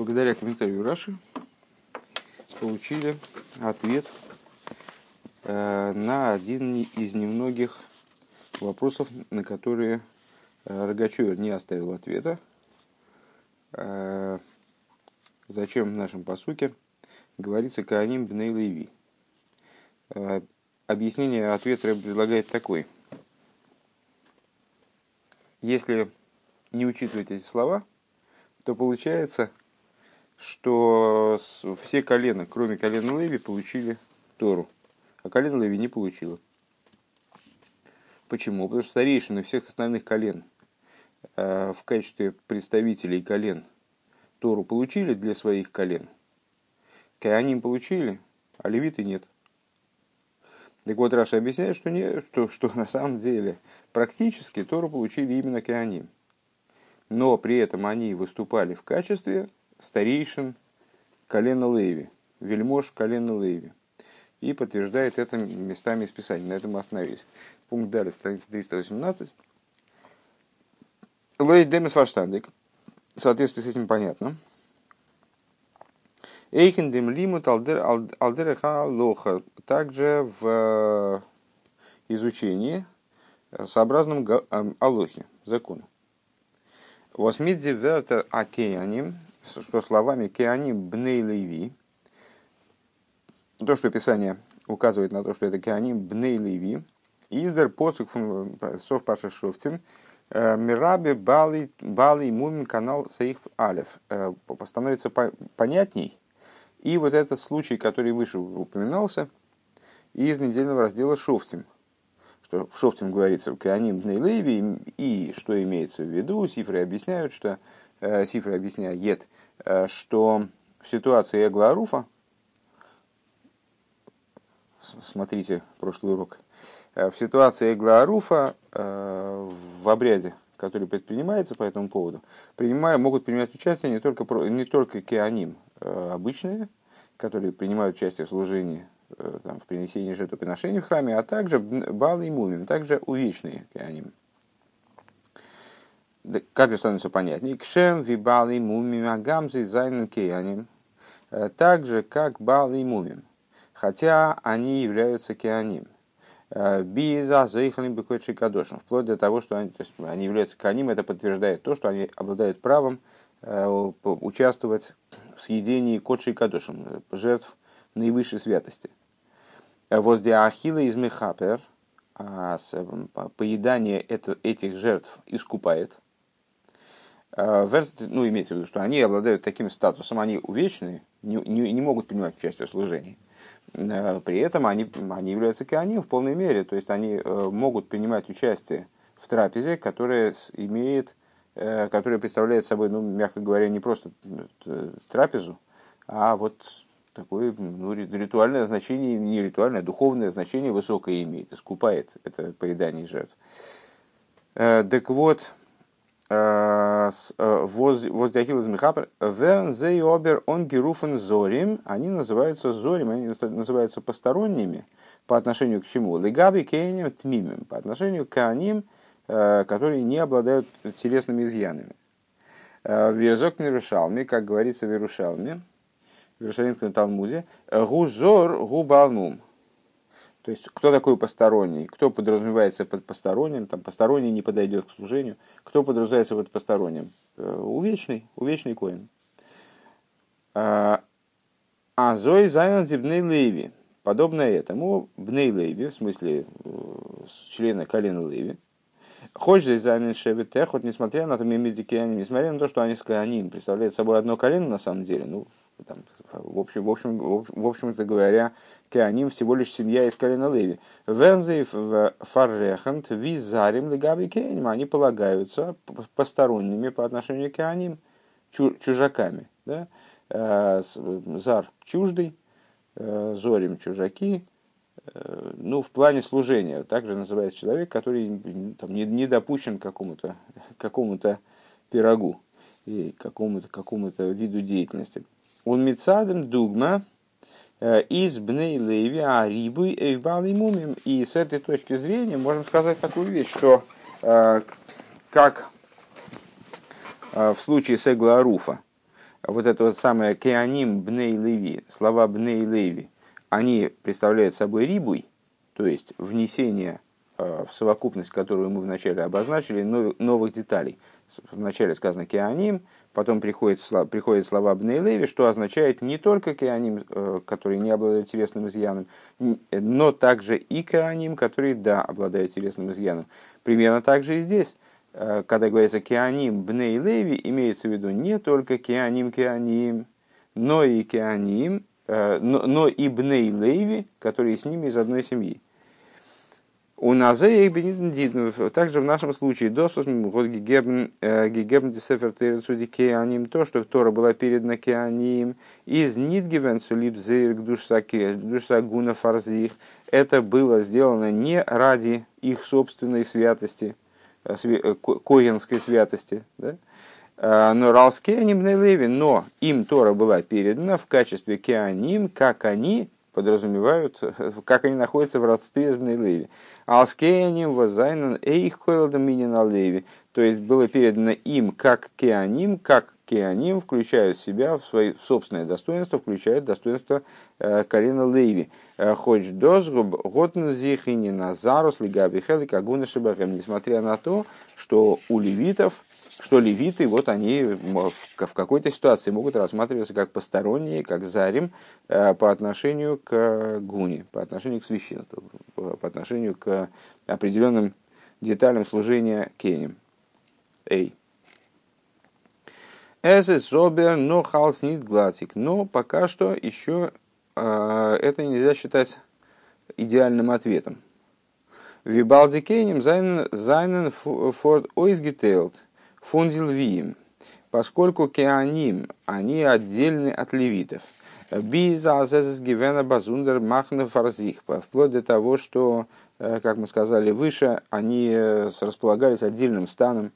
благодаря комментарию Раши получили ответ э, на один из немногих вопросов, на которые э, Рогачевер не оставил ответа. Э, зачем в нашем посуке говорится Кааним Бней Леви? Объяснение ответа предлагает такой. Если не учитывать эти слова, то получается, что все колена, кроме колена Леви, получили Тору, а колено Леви не получило. Почему? Потому что старейшины всех остальных колен э, в качестве представителей колен Тору получили для своих колен. Кааним получили, а левиты нет. Так вот, Раша объясняет, что, не, что, что на самом деле практически Тору получили именно Кааним. Но при этом они выступали в качестве старейшин колена Леви, вельмож колена Леви. И подтверждает это местами из Писания. На этом мы остановились. Пункт далее, страница 318. Лей демис фаштандик. В соответствии с этим понятно. Эйхен дем лимут алдереха лоха. Также в э, изучении сообразном алохе, закону. Восмидзи вертер акеяним, что словами кеаним бней леви, то, что Писание указывает на то, что это кеаним бней леви, издер посук сов паша шофтим, э, мирабе бали, бали мумин канал саих алев, э, становится понятней. И вот этот случай, который выше упоминался, из недельного раздела Шофтим – что в Шофтим говорится Кааним Леви, и что имеется в виду, Сифры объясняют, что э, Сифры объясняет, э, что в ситуации Эгларуфа, смотрите прошлый урок, э, в ситуации Эгларуфа в обряде, который предпринимается по этому поводу, принимая, могут принимать участие не только, не только кеаним обычные, которые принимают участие в служении Э, там, в принесении жертвоприношений в храме, а также балы и мумим, также увечные кеаним. Как же становится понятнее? Кшем ви балы и мумим агамзы зайнен кеаним. Э, так же, как балы и мумим. Хотя они являются кеаним. Э, Биза заихалим бекойши кадошем. Вплоть до того, что они, то есть, они являются кеаним, это подтверждает то, что они обладают правом участвовать в съедении кодши и кадошем, жертв наивысшей святости. Возле Ахила из Мехапер, а поедание этих жертв искупает. А, ну, имеется в виду, что они обладают таким статусом, они увечные, не, не, не могут принимать участие в служении. А, при этом они, они являются кианим в полной мере, то есть они э, могут принимать участие в трапезе, которая имеет, э, которая представляет собой, ну, мягко говоря, не просто э, трапезу, а вот такое ну, ритуальное значение, не ритуальное, а духовное значение высокое имеет, искупает это поедание жертв. Э, так вот, э, э, воздяхил из Михапер, верн зей обер он геруфен зорим, они называются зорим, они называются посторонними по отношению к чему? Легаби кейнем тмимим, по отношению к аним, которые не обладают телесными изъянами. Верзок Нерушалме, как говорится в Иерушалме, в Иерусалимском Талмуде, гузор губалмум. То есть, кто такой посторонний? Кто подразумевается под посторонним? Там посторонний не подойдет к служению. Кто подразумевается под посторонним? Э, увечный, увечный коин. А, а Зой Зайон Бней Леви. Подобно этому, Бней Леви, в смысле э, члена колена Леви, Хочешь здесь Зайнен Шевитех, вот несмотря на то, несмотря на то, что они они представляют собой одно колено на самом деле, ну, там, в общем, в общем, в общем-то говоря, Кеаним всего лишь семья из колена Леви. Фаррехант визарим легаби. Они полагаются посторонними по отношению к Кеаним, чужаками. Да? Э, зар чуждый, э, зорим чужаки, э, ну, в плане служения. Также называется человек, который там, не, не допущен к какому-то какому пирогу и какому-то какому виду деятельности. Он мецадем дугма из бней леви арибуй эйвбалый мумим. И с этой точки зрения можем сказать такую вещь, что э, как э, в случае с Эгларуфа, вот это вот самое кеаним бней леви, слова бней леви, они представляют собой рибуй, то есть внесение в совокупность, которую мы вначале обозначили, новых деталей. Вначале сказано кеаним, потом приходят, приходят слова Бнейлеви, что означает не только кеаним, э, которые не обладают телесным изъяном, но также и кеаним, которые, да, обладают телесным изъяном. Примерно так же и здесь. Э, когда говорится кеаним Бнейлеви, имеется в виду не только кеаним кеаним, но и кеаним, э, но, но и Бнейлеви, которые с ними из одной семьи. У Назея также в нашем случае досус гигебн э, десефер кеаним то, что Тора была передана кеаним из нидгивен сулип зейр душсагуна фарзих. Это было сделано не ради их собственной святости, э, э, коинской святости, да? но ралскеаним леви, но им Тора была передана в качестве кеаним, как они подразумевают, как они находятся в родстве с Бнейлеви. Алскеяним возайнан эйх минина леви. То есть было передано им как кеаним, как кеаним включают в себя в свои собственное достоинство, включают достоинство э, Карина Леви. Э, Хоть дозгуб готн зихини назарус лигаби хели кагуна шибахем. Несмотря на то, что у левитов что левиты, вот они в какой-то ситуации могут рассматриваться как посторонние, как зарим э, по отношению к гуне, по отношению к священству, по отношению к определенным деталям служения кенем. Эй. Эсэс собер, но халс нит глатик. Но пока что еще э, это нельзя считать идеальным ответом. Вибалди кейнем зайнен форд ойсгетейлд – фундилвиим, поскольку кеаним, они отдельны от левитов. Биза гивена базундер махна фарзих, вплоть до того, что, э, как мы сказали выше, они э, располагались отдельным станом.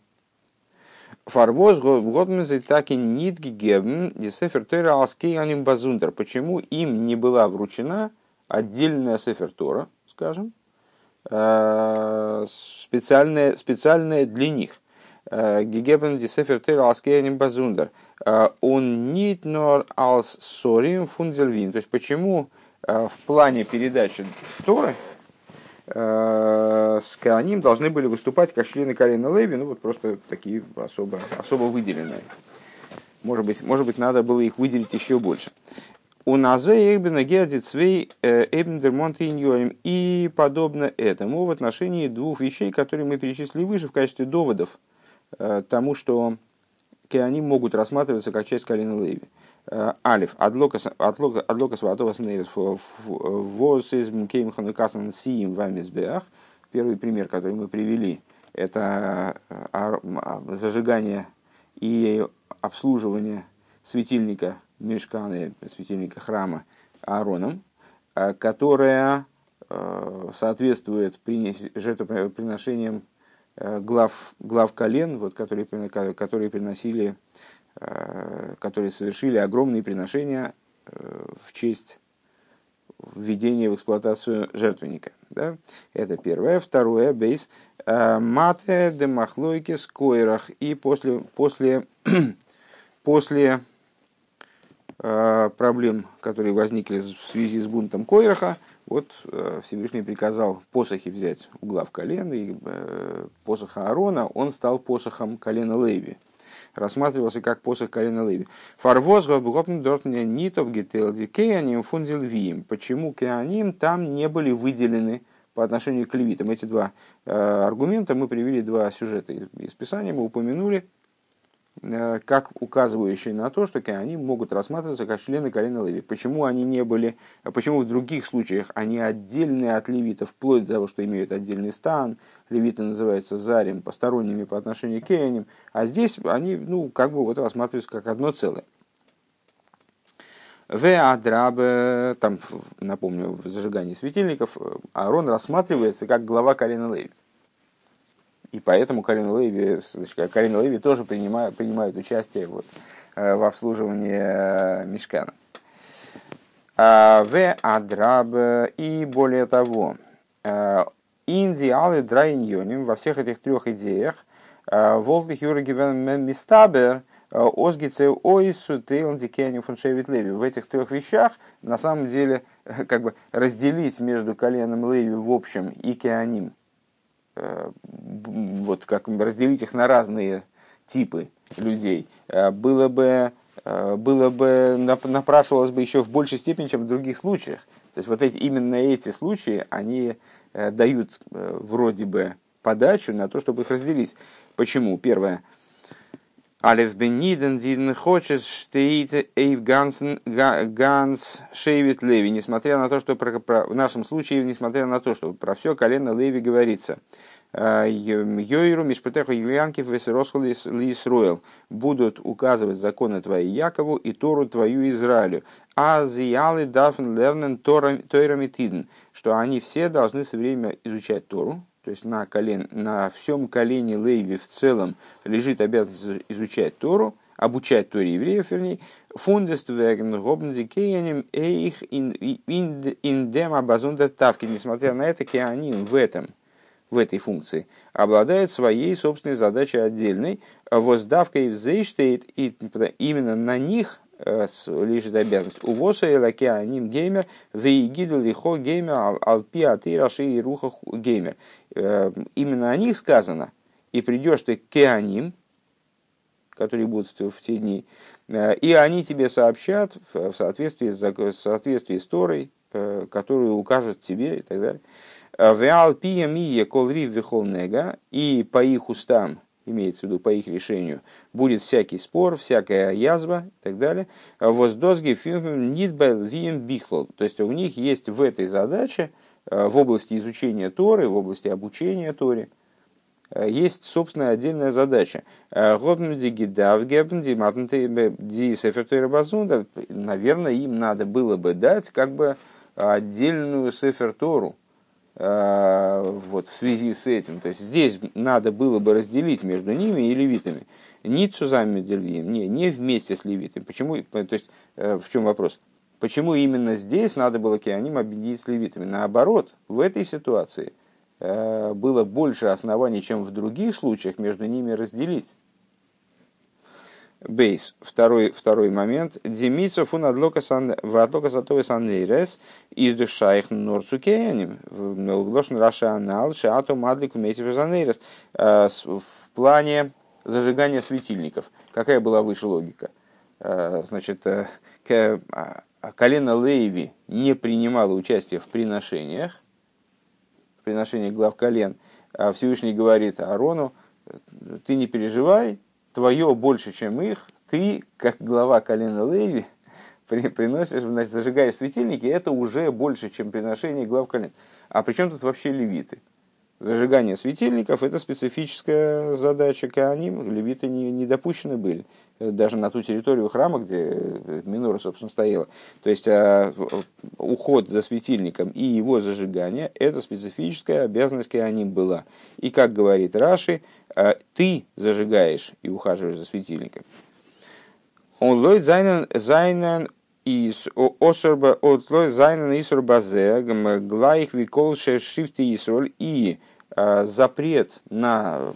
Фарвоз годмезы так и нит гигебн, десефер тойра алскеяним базундер. Почему им не была вручена отдельная сефер Тора, скажем, э, специальная, специальная для них? Гегебен дисефер тер алскеяним базундер. Он нит нор алс сорим фундельвин. То есть почему в плане передачи Торы с Кааним должны были выступать как члены Карина Леви, ну вот просто такие особо, особо выделенные. Может быть, может быть, надо было их выделить еще больше. У Назе Эйбена Геодицвей Эйбендермонт и подобно этому в отношении двух вещей, которые мы перечислили выше в качестве доводов Э, тому, что они могут рассматриваться как часть Калина Леви. Э, Алиф, адлокас ватовас нейрс воз из мкейм ханукасан сиим вамизбеах. Первый пример, который мы привели, это э, зажигание и обслуживание светильника мешкана, светильника храма Аароном, которая соответствует жертвоприношениям Э, глав, глав колен, вот, которые, которые приносили, э, которые совершили огромные приношения э, в честь введения в эксплуатацию жертвенника. Да? Это первое. Второе, бейс. Мате де махлойки скойрах. И после, после, после проблем, которые возникли в связи с бунтом Койраха, вот э, Всевышний приказал посохи взять у глав колен, и э, посох Аарона, он стал посохом колена Леви. Рассматривался как посох колена Леви. Фарвоз нитов гетелди кеаним фундил виим. Почему кеаним там не были выделены по отношению к левитам? Эти два э, аргумента мы привели два сюжета из Писания, мы упомянули как указывающие на то, что они могут рассматриваться как члены колена Леви. Почему они не были, а почему в других случаях они отдельные от левитов, вплоть до того, что имеют отдельный стан, левиты называются зарем, посторонними по отношению к Кеяним, а здесь они, ну, как бы вот рассматриваются как одно целое. В Адрабе, там, напомню, в зажигании светильников, э, Аарон рассматривается как глава колена Леви. И поэтому Карин Леви, Карин Леви тоже принимает, принимает участие вот, э, в обслуживании э, Мешкана. А, в Адраб и более того, э, Индиалы Драйньоним во всех этих трех идеях Волтых Юргивен Мистабер Озгице ойсу тейланди кенни фуншевит леви. В этих трех вещах на самом деле как бы разделить между коленом Леви в общем и кеаним, вот как разделить их на разные типы людей, было бы, было бы напрашивалось бы еще в большей степени, чем в других случаях. То есть вот эти, именно эти случаи, они дают вроде бы подачу на то, чтобы их разделить. Почему? Первое. Алев бениден диден хочешь штеит эйв гансен ганс шейвит леви. Несмотря на то, что про, про, в нашем случае, несмотря на то, что про все колено леви говорится. «Э, Йойру мишпутеху Ильянки весеросху лисруэл будут указывать законы твои Якову и Тору твою Израилю. А зиялы дафн лернен тойрамитиден, что они все должны все время изучать Тору, то есть на, колен, на всем колене Лейви в целом лежит обязанность изучать Тору, обучать Торе евреев, вернее, фундест веген гобндикеянем эйх индем абазунда тавки, несмотря на это, они в этом, в этой функции, обладают своей собственной задачей отдельной, воздавкой в зейштейт, и именно на них Э, лежит обязанность. У воса и лаке аним геймер, вейгиду лихо геймер, алпи аты раши и руха геймер. Э, именно о них сказано, и придешь ты к аним, которые будут в те дни, э, и они тебе сообщат в соответствии с, в соответствии с Торой, которую укажут тебе и так далее. Веал пия мия кол рив нега, и по их устам имеется в виду по их решению, будет всякий спор, всякая язва и так далее. Воздозги вием бихлол. То есть у них есть в этой задаче, э, в области изучения Торы, в области обучения Торе, э, есть собственная отдельная задача. Э, Наверное, им надо было бы дать как бы отдельную сефер Тору, Э, вот, в связи с этим. То есть здесь надо было бы разделить между ними и левитами. Не цузами не, не вместе с левитами. Почему, то есть, э, в чем вопрос? Почему именно здесь надо было Кианим объединить с левитами? Наоборот, в этой ситуации э, было больше оснований, чем в других случаях, между ними разделить. Бейс. Второй, второй момент. Демисов фун адлока сатовы санейрес из их норцукеяним. Углошен раша анал шаату мадлику месив санейрес. Э, в плане зажигания светильников. Какая была выше логика? Э, значит, а, колено Лейви не принимало участие в приношениях, в приношении глав колен. А Всевышний говорит Арону, ты не переживай, твое больше, чем их, ты, как глава колена при, приносишь, значит, зажигаешь светильники, это уже больше, чем приношение глав колен. А при чем тут вообще левиты? Зажигание светильников – это специфическая задача Кааним, левиты не, не допущены были, даже на ту территорию храма, где минора, собственно, стояла. То есть а, уход за светильником и его зажигание – это специфическая обязанность Кааним была. И, как говорит Раши, а, ты зажигаешь и ухаживаешь за светильником. Он лойд зайнен из осорба от лойд зайнен исур базе глаих викол шифти исроль и запрет на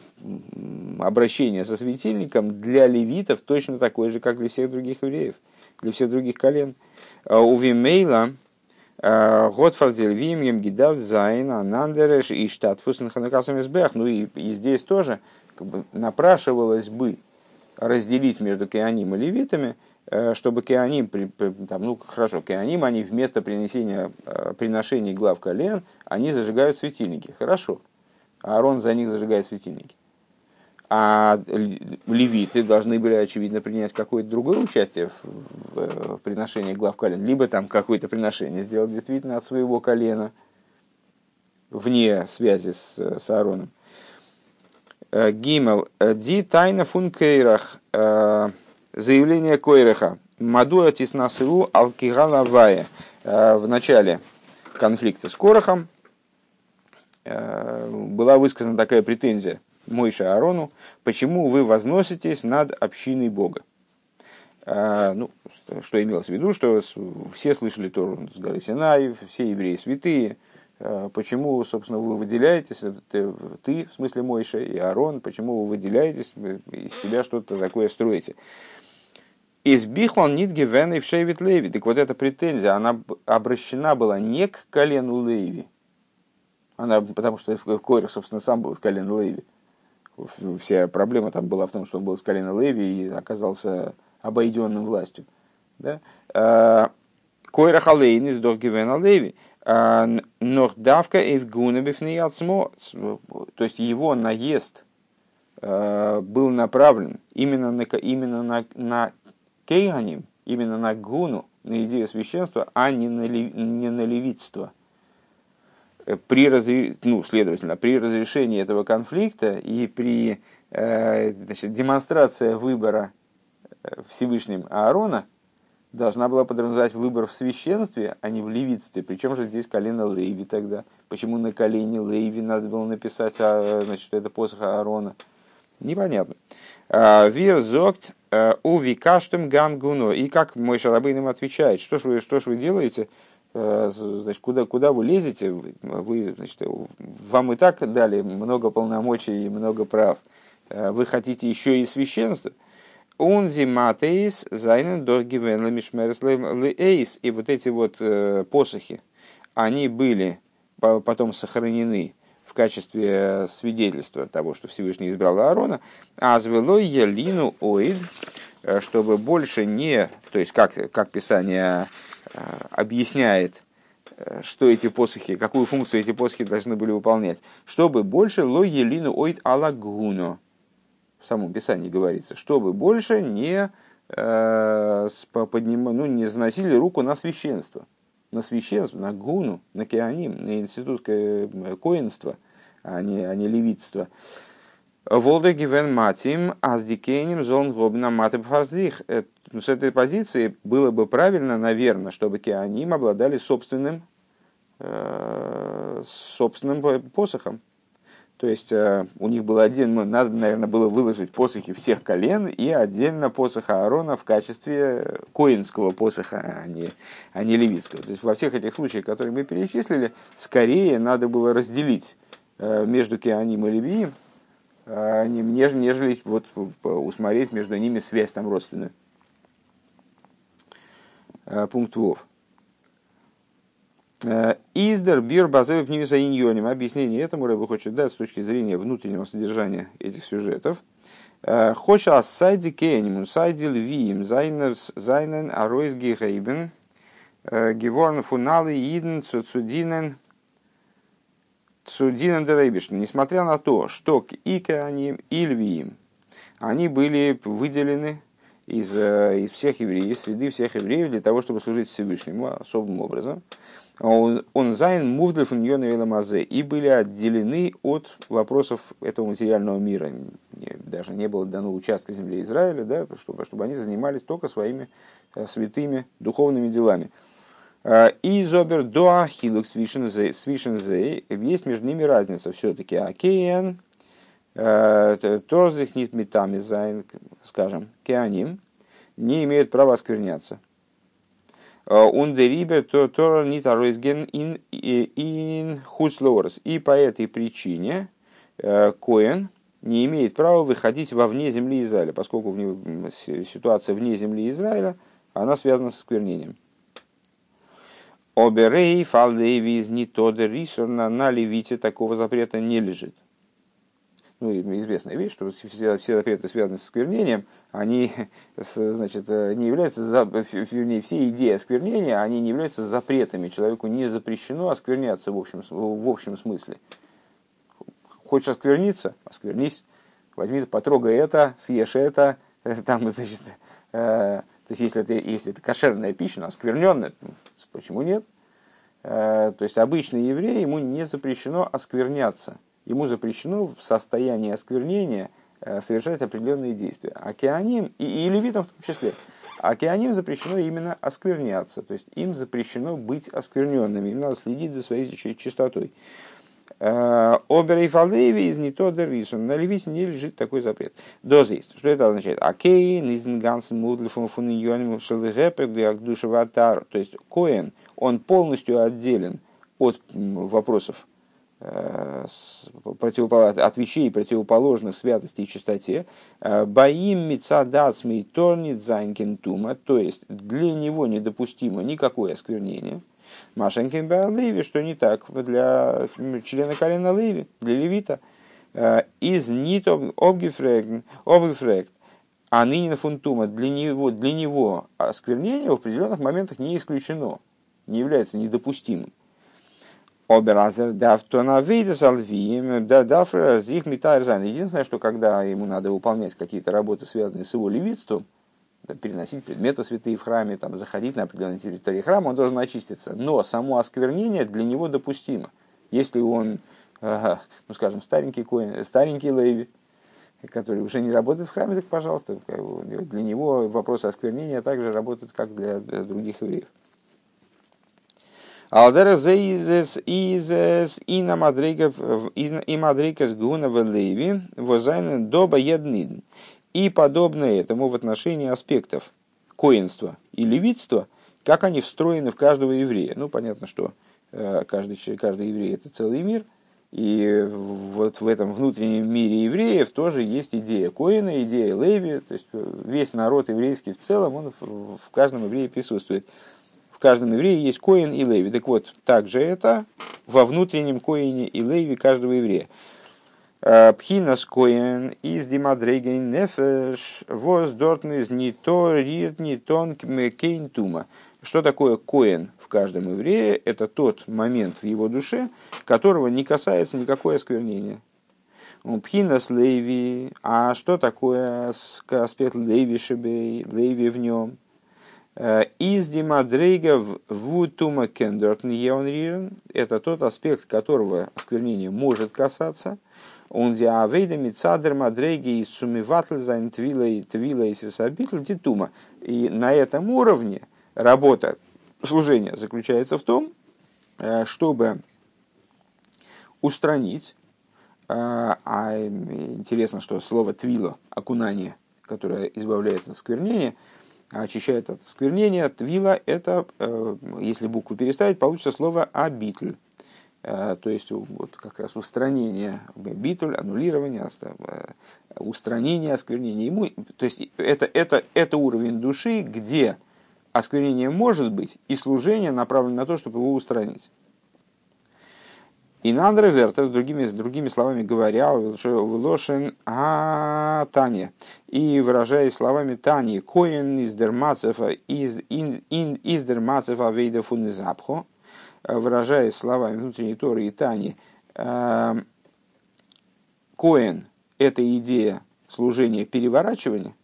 обращение со светильником для левитов точно такой же, как для всех других евреев, для всех других колен. А, у Вимейла Готфардзель Вимьем Гидав Зайн Анандереш и штат Фусенханакасам Избех. Ну и, и здесь тоже как бы, напрашивалось бы разделить между Кеаним и Левитами, э, чтобы Кеаним, там, ну хорошо, Кеаним, они вместо принесения э, приношений глав колен, они зажигают светильники. Хорошо. Аарон за них зажигает светильники а левиты должны были, очевидно, принять какое-то другое участие в, в, приношении глав колен, либо там какое-то приношение сделать действительно от своего колена, вне связи с, с Аароном. Э, Гимел. Ди тайна фун кейрах. Э, заявление Койреха. Мадуа тиснасыру алкигалавая. Э, в начале конфликта с Корохом была высказана такая претензия – Мойше Аарону, почему вы возноситесь над общиной Бога. А, ну, что имелось в виду, что все слышали Тору с горы Синай, все евреи святые, Э, почему, собственно, вы выделяетесь, ты, ты в смысле Мойша и Арон, почему вы выделяетесь, из себя что-то такое строите? Из Бихлан нит гивен и в Шейвит Леви. Так вот эта претензия, она обращена была не к колену Леви, она, потому что Койрах, собственно, сам был с колена Леви. Вся проблема там была в том, что он был с колена Леви и оказался обойденным властью. Да? А, Койрах Алейн из Доргивена Леви. А, Нордавка Эвгуна Бифнеяцмо. То есть его наезд а, был направлен именно на, именно на, на Кейганим, именно на Гуну, на идею священства, а не на, не на левитство при, разре... ну, следовательно, при разрешении этого конфликта и при э, значит, демонстрации выбора э, Всевышним Аарона должна была подразумевать выбор в священстве, а не в левитстве. Причем же здесь колено Лейви тогда. Почему на колене Лейви надо было написать, а, значит, это посох Аарона? Непонятно. А, Вир зогт э, у викаштем гангуно. И как мой шарабын им отвечает, что ж вы, что ж вы делаете? Э, значит, куда, куда вы лезете, вы, значит, вам и так дали много полномочий и много прав, э, вы хотите еще и священство. Унзи матеис зайнен. И вот эти вот э, посохи, они были потом сохранены в качестве свидетельства того, что Всевышний избрал Аарона, а звело елину оид, чтобы больше не, то есть как, как Писание Э, объясняет, э, что эти посохи, какую функцию эти посохи должны были выполнять, чтобы больше ло елину ойт алагуно, в самом Писании говорится, чтобы больше не, э, подним, ну, не заносили руку на священство, на священство, на гуну, на кеаним, на институт коинства, а не, а не левитства. Волда гивен матим, аздикеним зон гобна матеб фарздих с этой позиции было бы правильно, наверное, чтобы Кианим обладали собственным, э, собственным посохом. То есть э, у них было отдельно, надо, наверное, было выложить посохи всех колен и отдельно посоха Аарона в качестве коинского посоха, а не, а не левитского. То есть во всех этих случаях, которые мы перечислили, скорее надо было разделить э, между Кианим и Левием, нежели, нежели вот, усмотреть между ними связь там родственную. Э, пункт ВОВ. Э, Издер бир базевы пневиса иньоним. Объяснение этому Рэбе хочет дать с точки зрения внутреннего содержания этих сюжетов. Э, Хоша сайди кейнимун сайди львиим зайнен аройс гейбен геворн фуналы иден цуцудинен цудинен дерейбишн. Несмотря на то, что и Кеаним, и Львиим, они были выделены из, э, из всех евреев, среды всех евреев, для того, чтобы служить Всевышнему особым образом. Он зайн мувдлев мазе и были отделены от вопросов этого материального мира. Даже не было дано участка земли Израиля, да, чтобы, чтобы они занимались только своими э, святыми духовными делами. Э, איז אבער דא א חילוק צווישן זיי, есть между ними разница все-таки. א כהן, טאר זיך ניט מטמא זיין, скажем, кеаним, не имеют права оскверняться. און דעריבער טאר טאר ניט ארויסגיין אין אין חוץ לארץ. И по этой причине э, Коэн не имеет права выходить во вне земли Израиля, поскольку ситуация вне земли Израиля, она связана с осквернением. Оберей фалдейвиз не то на левите такого запрета не лежит ну, известная вещь, что все, все запреты, связанные с осквернением, они значит, не являются, вернее, все идеи осквернения, они не являются запретами. Человеку не запрещено оскверняться в общем, в общем смысле. Хочешь оскверниться? Осквернись. Возьми, потрогай это, съешь это. Там, значит, э, то есть, если это, если это кошерная пища, но оскверненная, почему нет? Э, то есть, обычный еврей, ему не запрещено оскверняться – ему запрещено в состоянии осквернения э, совершать определенные действия. Океаним, и, и левитам в том числе, океаним запрещено именно оскверняться, то есть им запрещено быть оскверненными, им надо следить за своей чистотой. Э, Обер из не то. На левите не лежит такой запрет. Доз есть. Что это означает? Акейн из гансен мудлифом фуниньоним шелгепер для душа То есть коэн, он полностью отделен от вопросов от вещей противоположных святости и чистоте, боим мицадацмей торнит зайнкентума, то есть для него недопустимо никакое осквернение. Машенкин Леви, что не так для члена колена Леви, для левита. Из нит обгефрект, а ныне фунтума для него, для него осквернение в определенных моментах не исключено, не является недопустимым. Оберазер дафтона вейдес алвием, дафр зих. Единственное, что когда ему надо выполнять какие-то работы, связанные с его левитством, переносить предметы святые в храме, там, заходить на определенной территории храма, он должен очиститься. Но само осквернение для него допустимо. Если он, ну скажем, старенький коин, старенький леви, который уже не работает в храме, так пожалуйста, для него вопросы осквернения также работают, как для других евреев. Алдера зейзес изес и на мадриков и мадрикас гуна в леви возайн доба еднин. И подобное этому в отношении аспектов коинства и левитства, как они встроены в каждого еврея. Ну, понятно, что э, каждый, каждый еврей это целый мир, и вот в этом внутреннем мире евреев тоже есть идея Коина, идея Леви, то есть весь народ еврейский в целом, он в каждом еврее присутствует в каждом еврее есть коин и леви. Так вот, также это во внутреннем коине и леви каждого еврея. Э, Пхинас коин из димадрейген нефеш воз дортнез не то рит не тон кейн тума. Что такое коин в каждом еврее? Это тот момент в его душе, которого не касается никакое осквернение. Пхинас леви. А что такое аспект леви шебей, леви в нем? Э, из Димадрейга в Тума Кендертн это тот аспект, которого осквернение может касаться. Он диавейда мицадер мадрейги и сумиватль зайн твила и твила и сисабитл титума. И на этом уровне работа служения заключается в том, э, чтобы устранить, э, а интересно, что слово твило, окунание, которое избавляет от осквернения – очищает от осквернения. Твила – это, э, если букву переставить, получится слово «абитль». Э, то есть вот как раз устранение битуль, аннулирование, э, устранение осквернения. Ему, то есть это, это, это уровень души, где осквернение может быть, и служение направлено на то, чтобы его устранить. И Нандре Вертер, другими, другими словами говоря, Лошен а Таня, и выражаясь словами Тани, Коин из Дермацева из, ин, ин, из Дермацева Вейда Фунизапхо, выражаясь словами внутренней Торы и Тани, э, Коин – это идея служения переворачивания,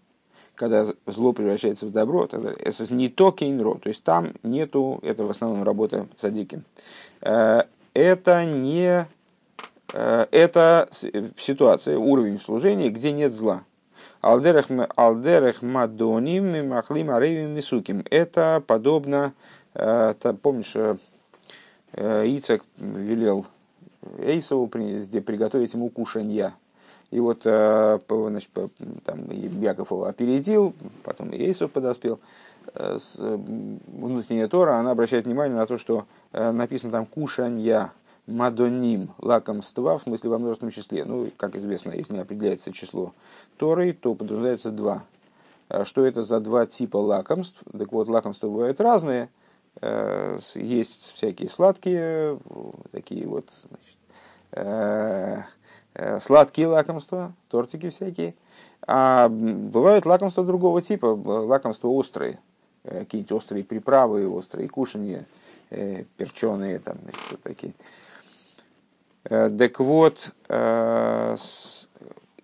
когда зло превращается в добро, это не то кейнро, то есть там нету, это в основном работа садики, э, это не э, это ситуация, уровень служения, где нет зла. Алдерех мадоним махлим аревим мисуким. Это подобно, э, помнишь, э, Ицек велел Эйсову приготовить ему кушанья. И вот значит, там Яков его опередил, потом Эйсов подоспел. Э, э, внутренняя Тора, она обращает внимание на то, что э, написано там кушанья, мадоним, лакомства, в смысле во множественном числе. Ну, как известно, если не определяется число Торы, то подразумевается два. Что это за два типа лакомств? Так вот, лакомства бывают разные. Есть всякие сладкие, такие вот значит, сладкие лакомства, тортики всякие. А бывают лакомства другого типа, лакомства острые, Э, какие-нибудь острые приправы, острые кушанья, э, перченые, там, значит, такие. Э, так вот,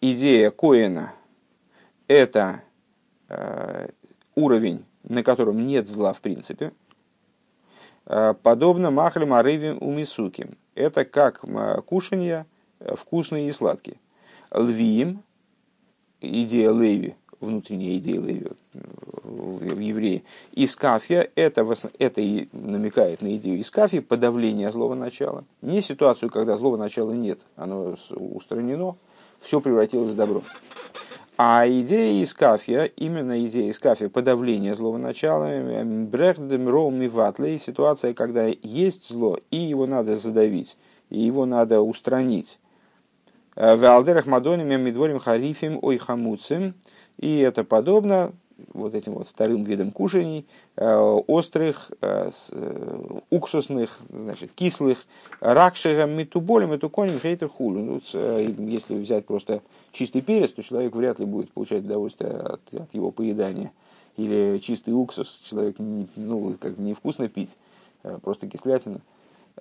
идея Коина – это уровень, на котором нет зла в принципе, подобно махлем арывим умисуким. Это как кушанья вкусные и сладкие. Львиим, идея Леви, внутренняя идея в евреи. Искафия это, это и намекает на идею искафии, подавление злого начала. Не ситуацию, когда злого начала нет, оно устранено, все превратилось в добро. А идея из кафе, именно идея из кафе подавления злого начала, эм, брехдем роум и ватлей, ситуация, когда есть зло, и его надо задавить, и его надо устранить. Э, в алдерах мадоним медворим харифим ой хамуцим, и это подобно вот этим вот вторым видом кушаний, э, острых, э, э, уксусных, значит, кислых, ракшигам, метуболем, метуконим, хейтер. Ну, если взять просто чистый перец, то человек вряд ли будет получать удовольствие от, от его поедания. Или чистый уксус, человек ну, как невкусно пить, просто кислятина.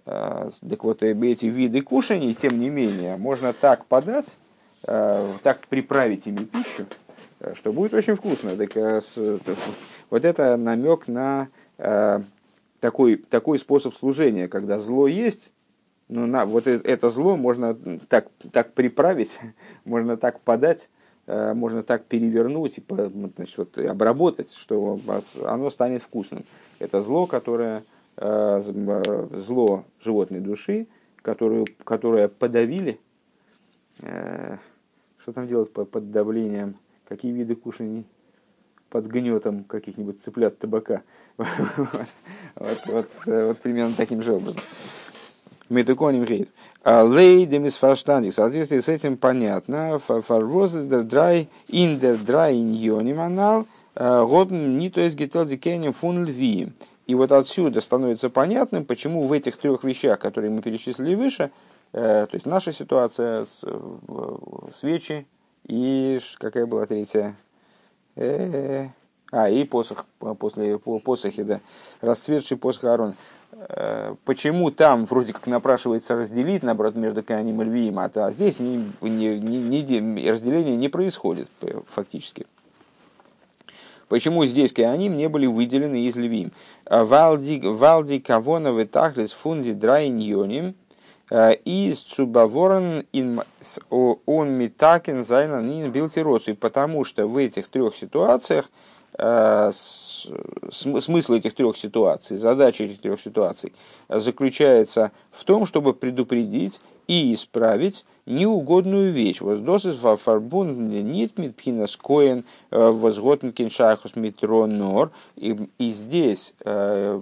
Так вот, эти виды кушаний, тем не менее, можно так подать, так приправить ими пищу, что будет очень вкусно. Так, э, вот это намек на э, такой, такой способ служения, когда зло есть, но на, вот это зло можно так, так приправить, можно так подать, можно так перевернуть и значит, вот, обработать, что оно станет вкусным. Это зло, которое зло животной души, которую, которое подавили. Что там делать под давлением? Какие виды кушаний под гнетом каких-нибудь цыплят табака. вот, примерно таким же образом. Метуконим гейт. Лейдем из фарштандик. В соответствии с этим понятно. Фарвоз драй индер драй иньоним анал. Год не то есть гитал дикенем фун льви. И вот отсюда становится понятным, почему в этих трех вещах, которые мы перечислили выше, э, то есть наша ситуация, свечи, и какая была третья? Э-э-э. А, и посох, после посохи, да, расцветший посох Аарона. Э, почему там вроде как напрашивается разделить, наоборот, между Кааним и Львием, а, а здесь не, не, не, не, разделение не происходит фактически. Почему здесь Кааним не были выделены из Львиим? Валди, валди кавона ветахлис фунди драйньоним – и Цубаворен он Митакен Зайна Нин Билтиросу. Потому что в этих трех ситуациях смысл этих трех ситуаций, задача этих трех ситуаций заключается в том, чтобы предупредить и исправить неугодную вещь. Воздосис фарбун нит митпхина скоен э, возготн киншайхус митронор. И, здесь э,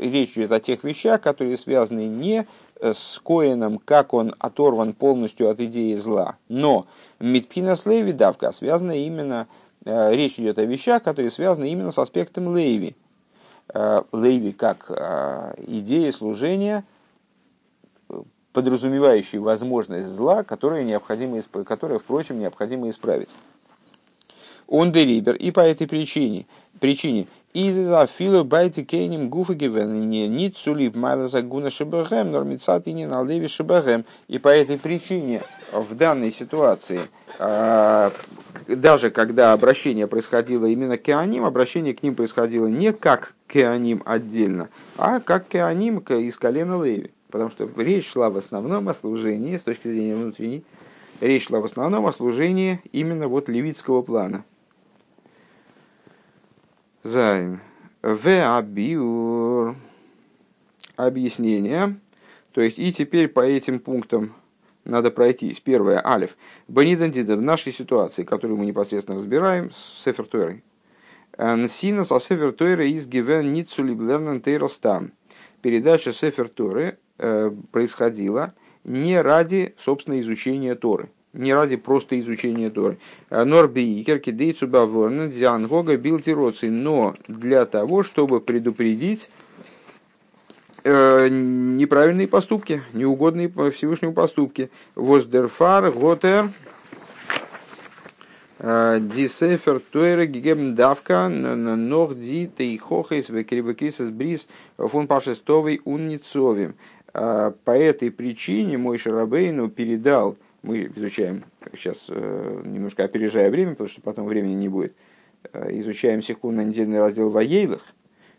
речь идет о тех вещах, которые связаны не Э, с Коином, как он оторван полностью от идеи зла. Но Митпина с Леви давка связана именно, э, речь идет о вещах, которые связаны именно с аспектом Леви. Э, Леви как идея служения, подразумевающей возможность зла, которая, необходимо, которая впрочем, необходимо исправить. Он дерибер, и по этой причине, причине из-за филу байти кейним гуфа не нит сулип майла загуна шибахем, нормицат и не налеви шибахем. И по этой причине в данной ситуации, даже когда обращение происходило именно к Кеаним, обращение к ним происходило не как к Кеаним отдельно, а как Кеаним из колена Леви. Потому что речь шла в основном о служении, с точки зрения внутренней, речь шла в основном о служении именно вот левитского плана – Зайн. В абиур. Объяснение. То есть, и теперь по этим пунктам надо пройтись. Первое, алиф. Банидандида в нашей ситуации, которую мы непосредственно разбираем, с Сефер Тойрой. Нсина Сефер Тойры из Гивен Ницулиблернен Тейростам. Передача Сефер Торы э, происходила не ради, собственно, изучения Торы не ради просто изучения Торы. А Норби Икерки Дейцу Баворн Дзянгога Билтироци, но для того, чтобы предупредить э, неправильные поступки, неугодные Всевышнему поступки. Воздерфар, Готер, э, Дисефер Туэра Гигем Давка Нох Ди Тейхохейс Векрибекрисес Брис Фун Пашестовый Унницовим. Э, по этой причине мой Шарабейну передал мы изучаем, сейчас э, немножко опережая время, потому что потом времени не будет, э, изучаем секунд на недельный раздел Ваейлах.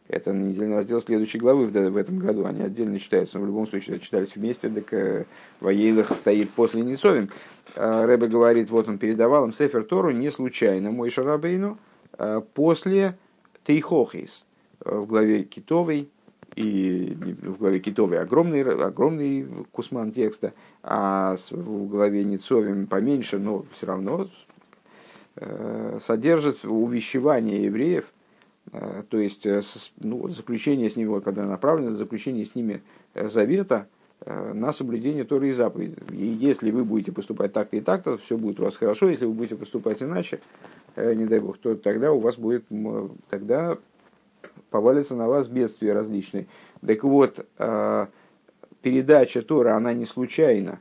Это недельный раздел следующей главы в этом году. Они отдельно читаются, но в любом случае читались вместе, так э, Ваейлах стоит после Несовим. Рэбе говорит, вот он передавал им Сефер Тору не случайно, мой Шарабейну, после Тейхохис в главе Китовой, и в главе Китовой огромный, огромный кусман текста, а в главе Ницовим поменьше, но все равно содержит увещевание евреев, то есть ну, заключение с ними, когда направлено заключение с ними завета на соблюдение Торы и заповедей. И если вы будете поступать так-то и так-то, все будет у вас хорошо. Если вы будете поступать иначе, не дай бог, то тогда у вас будет, тогда повалится на вас бедствия различные. Так вот, передача Тора, она не случайна,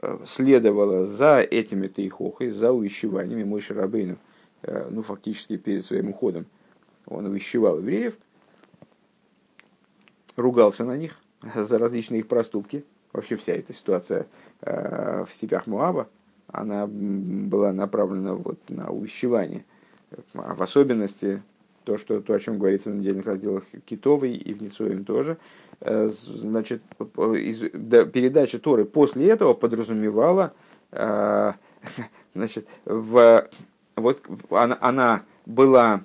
э, следовала за этими тейхохой, за увещеваниями Мой Шарабейну, э, ну, фактически перед своим уходом. Он увещевал евреев, ругался на них за различные их проступки. Вообще вся эта ситуация э, в степях Муаба, она была направлена вот на увещевание. А в особенности то, что, то, о чем говорится в недельных разделах Китовой и в Ницоем тоже, Э, значит, из, да, передача Торы после этого подразумевала, э, значит, в, вот она, она была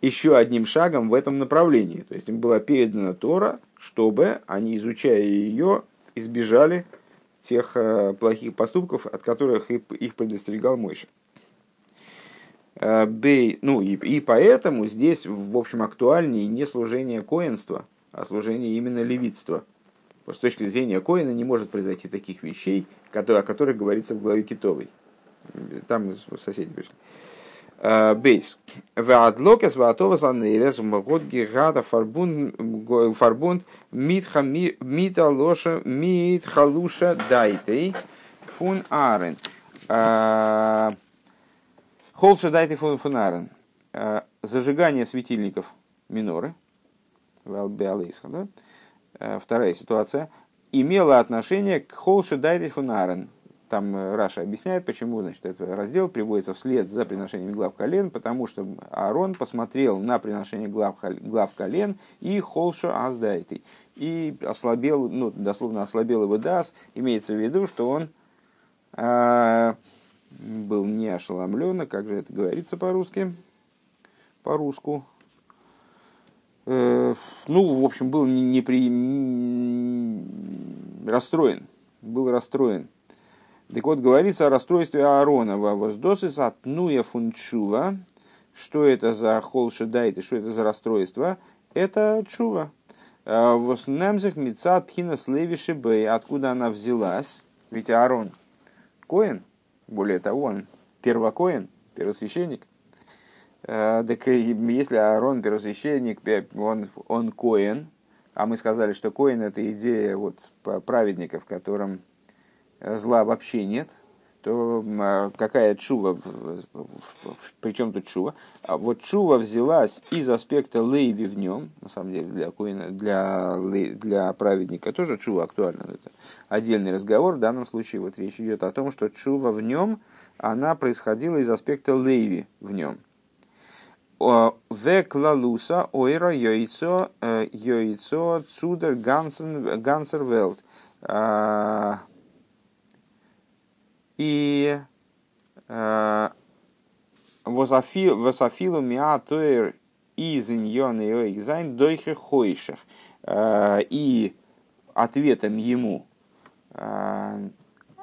еще одним шагом в этом направлении. То есть им была передана Тора, чтобы они, изучая ее, избежали тех э, плохих поступков, от которых их, предостерегал Мойша. Э, бей, ну и, и поэтому здесь, в общем, актуальнее не служение коинства – а служение именно левитства. С точки зрения Коина не может произойти таких вещей, о которых говорится в главе Китовой. Там соседи пришли. А, бейс. Ваадлокес ваатова санейрес мгод гигата фарбунд мита лоша митха луша дайтей фун арен. А, Холша дайтей фун арен. А, зажигание светильников миноры? Э, вторая ситуация, имела отношение к Холше Дайри Фунарен. Там э, Раша объясняет, почему значит, этот раздел приводится вслед за приношением глав колен, потому что Аарон посмотрел на приношение глав, глав колен и Холша Аздайты. И ослабел, ну, дословно ослабел его дас, имеется в виду, что он э, был не ошеломлен, а как же это говорится по-русски, по-русски, Э, ну, в общем, был не, не при... расстроен. Был расстроен. Так вот, говорится о расстройстве Аарона. Воздосис от фунчува. Что это за холша дайт и что это за расстройство? Это чува. Э, Воснемзах мецат пхина слевиши бэй. Откуда она взялась? Ведь Аарон Коин, более того, он первокоин, первосвященник – Э, так если Аарон, первосвященник, он, он коин, а мы сказали, что коин это идея вот, праведника, в котором зла вообще нет, то а какая чува, причем тут чува? А вот чува взялась из аспекта лейви в нем, на самом деле для, коина, для, для праведника тоже чува актуальна, это отдельный разговор, в данном случае вот речь идет о том, что чува в нем, она происходила из аспекта лейви в нем. В клалуса ойра йойцо йойцо цудер гансервелд. И восафилу миатуэр из иньон и экзайн дойхе хойших. И ответом ему,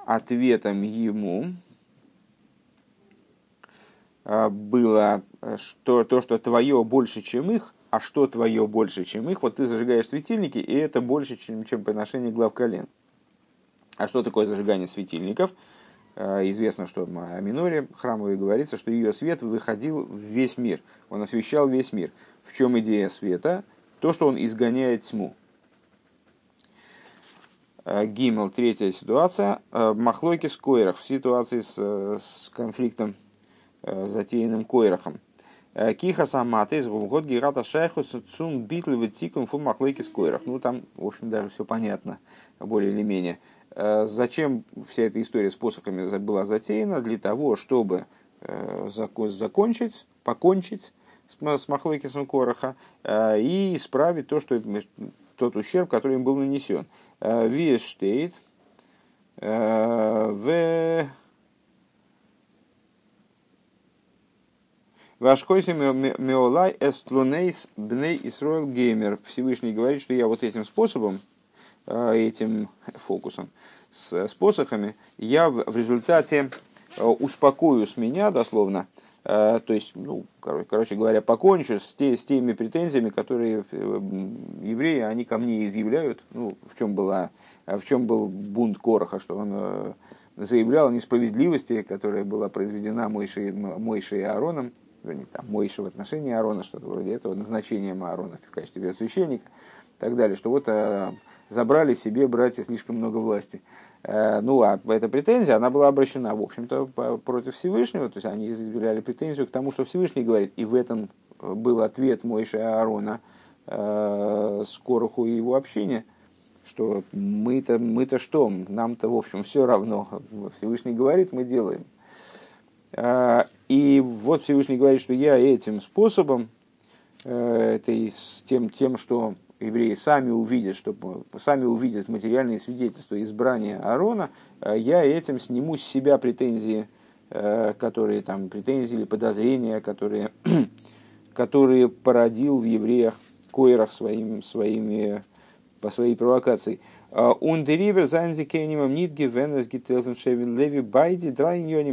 ответом ему было что, то, что твое больше, чем их, а что твое больше, чем их, вот ты зажигаешь светильники, и это больше, чем, чем приношение глав колен. А что такое зажигание светильников? Э, известно, что о миноре храмовой говорится, что ее свет выходил в весь мир, он освещал весь мир. В чем идея света? То, что он изгоняет тьму. Э, Гимел, третья ситуация. Э, Махлойки с койрах в ситуации с, с конфликтом, затеянным койрахом. Киха саматы из год гирата шайху цун битл витикум фу махлейки скойрах. Ну, там, в общем, даже все понятно, более или менее. Э, зачем вся эта история с посохами была затеяна? Для того, чтобы э, закончить, покончить с Махлойкисом Короха э, и исправить то, что, тот ущерб, который им был нанесен. ווי עס שטייט והשכותי מעלי את תלונות בני ישראל וגומר. Всевышний говорит, что я вот этим способом, этим фокусом, с, с посохами, я в, в результате успокою с меня, дословно, то есть, ну, короче говоря, покончу с, те, с теми претензиями, которые евреи, они ко мне изъявляют, ну, в чем, была, в чем был бунт Короха, что он заявлял о несправедливости, которая была произведена Мойшей, Мойшей и Аароном, вернее, там, Мойши в отношении Аарона, что-то вроде этого, назначением Аарона в качестве первосвященника и так далее, что вот забрали себе братья слишком много власти. А, ну, а эта претензия, она была обращена, в общем-то, против Всевышнего, то есть они изъявляли претензию к тому, что Всевышний говорит, и в этом был ответ Мойши Аарона э, Скороху и его общения – что мы-то, мы-то что, нам-то, в общем, все равно. Всевышний говорит, мы делаем. И вот Всевышний говорит, что я этим способом, э, это и с тем, тем, что евреи сами увидят, что сами увидят материальные свидетельства избрания Аарона, э, я этим сниму с себя претензии, э, которые там, претензии или подозрения, которые, которые породил в евреях Койрах своим, своими по своей провокации.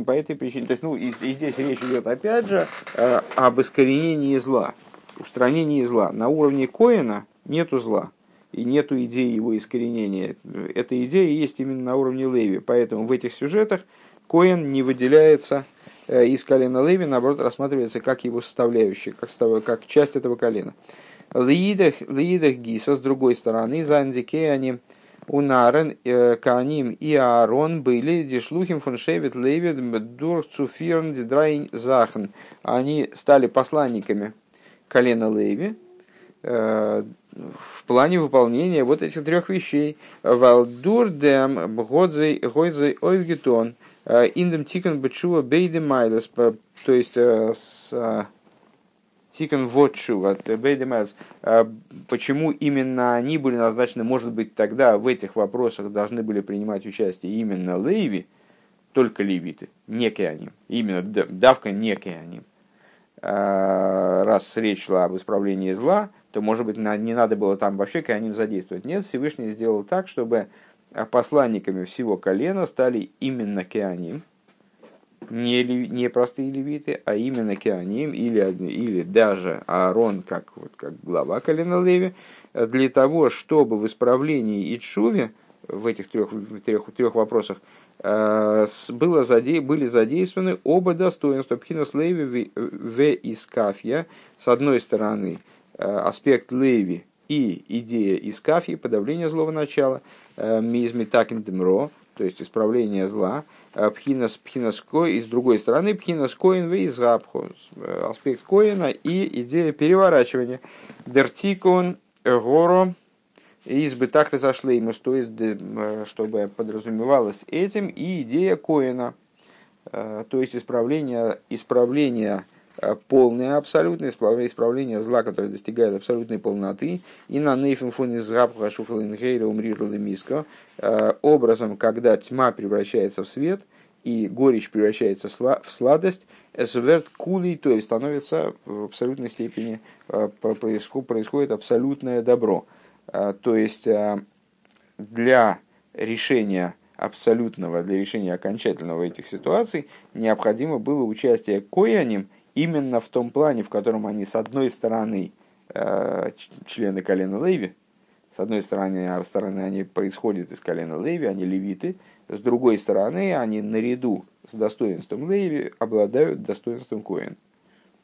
По этой причине. То есть, ну, и, и здесь речь идет опять же э, об искоренении зла, устранении зла. На уровне Коина нету зла и нету идеи его искоренения. Эта идея есть именно на уровне Леви. Поэтому в этих сюжетах Коин не выделяется э, из колена Леви, наоборот, рассматривается как его составляющая, как, как часть этого колена. Лиидах, лиидах гиса, с другой стороны, зандике они унарен, э, каним и Аарон были дишлухим фон шевит левит дур цуфирн дидрайн захн. Они стали посланниками колена Леви, э, в плане выполнения вот этих трех вещей. Валдур дем годзей годзей ойвгетон э, индем тикан бечува бейде майлес. То есть с Тикон Вотшу от Бейдемайлс. А почему именно они были назначены, может быть, тогда в этих вопросах должны были принимать участие именно Лейви, только левиты, не Кеаним. Именно давка не Кеаним. А, раз речь шла об исправлении зла, то, может быть, не надо было там вообще Кеаним задействовать. Нет, Всевышний сделал так, чтобы посланниками всего колена стали именно Кеаним – не, не простые левиты, а именно Кеаним или, или даже Аарон, как, вот, как глава колена Леви, для того, чтобы в исправлении Ичуве, в этих трех, трех, трех вопросах, э, было заде, были задействованы оба достоинства Пхинас Леви в Искафья. С одной стороны, аспект Леви и идея Искафьи, подавление злого начала, э, мизми такиндемро, то есть исправление зла, Э, пхинас пхинас и с другой стороны пхинас коин в изгабху, э, аспект коина и идея переворачивания. Дертикон горо избы так разошлеймус, то есть э, чтобы подразумевалось этим и идея коина, то есть исправление, исправление Э, полное абсолютное исправление зла, которое достигает абсолютной полноты, и на нейфен фоне згабха шухалингейра умрирла миско, э, образом, когда тьма превращается в свет, и горечь превращается в сладость, эсверт кулей, то есть становится в абсолютной степени, э, происходит абсолютное добро. То есть для решения абсолютного, для решения окончательного этих ситуаций необходимо было участие кояним именно в том плане, в котором они, с одной стороны, э, члены колена Леви, с одной стороны, а стороны они происходят из колена Леви, они левиты, с другой стороны, они наряду с достоинством Леви обладают достоинством Коэн.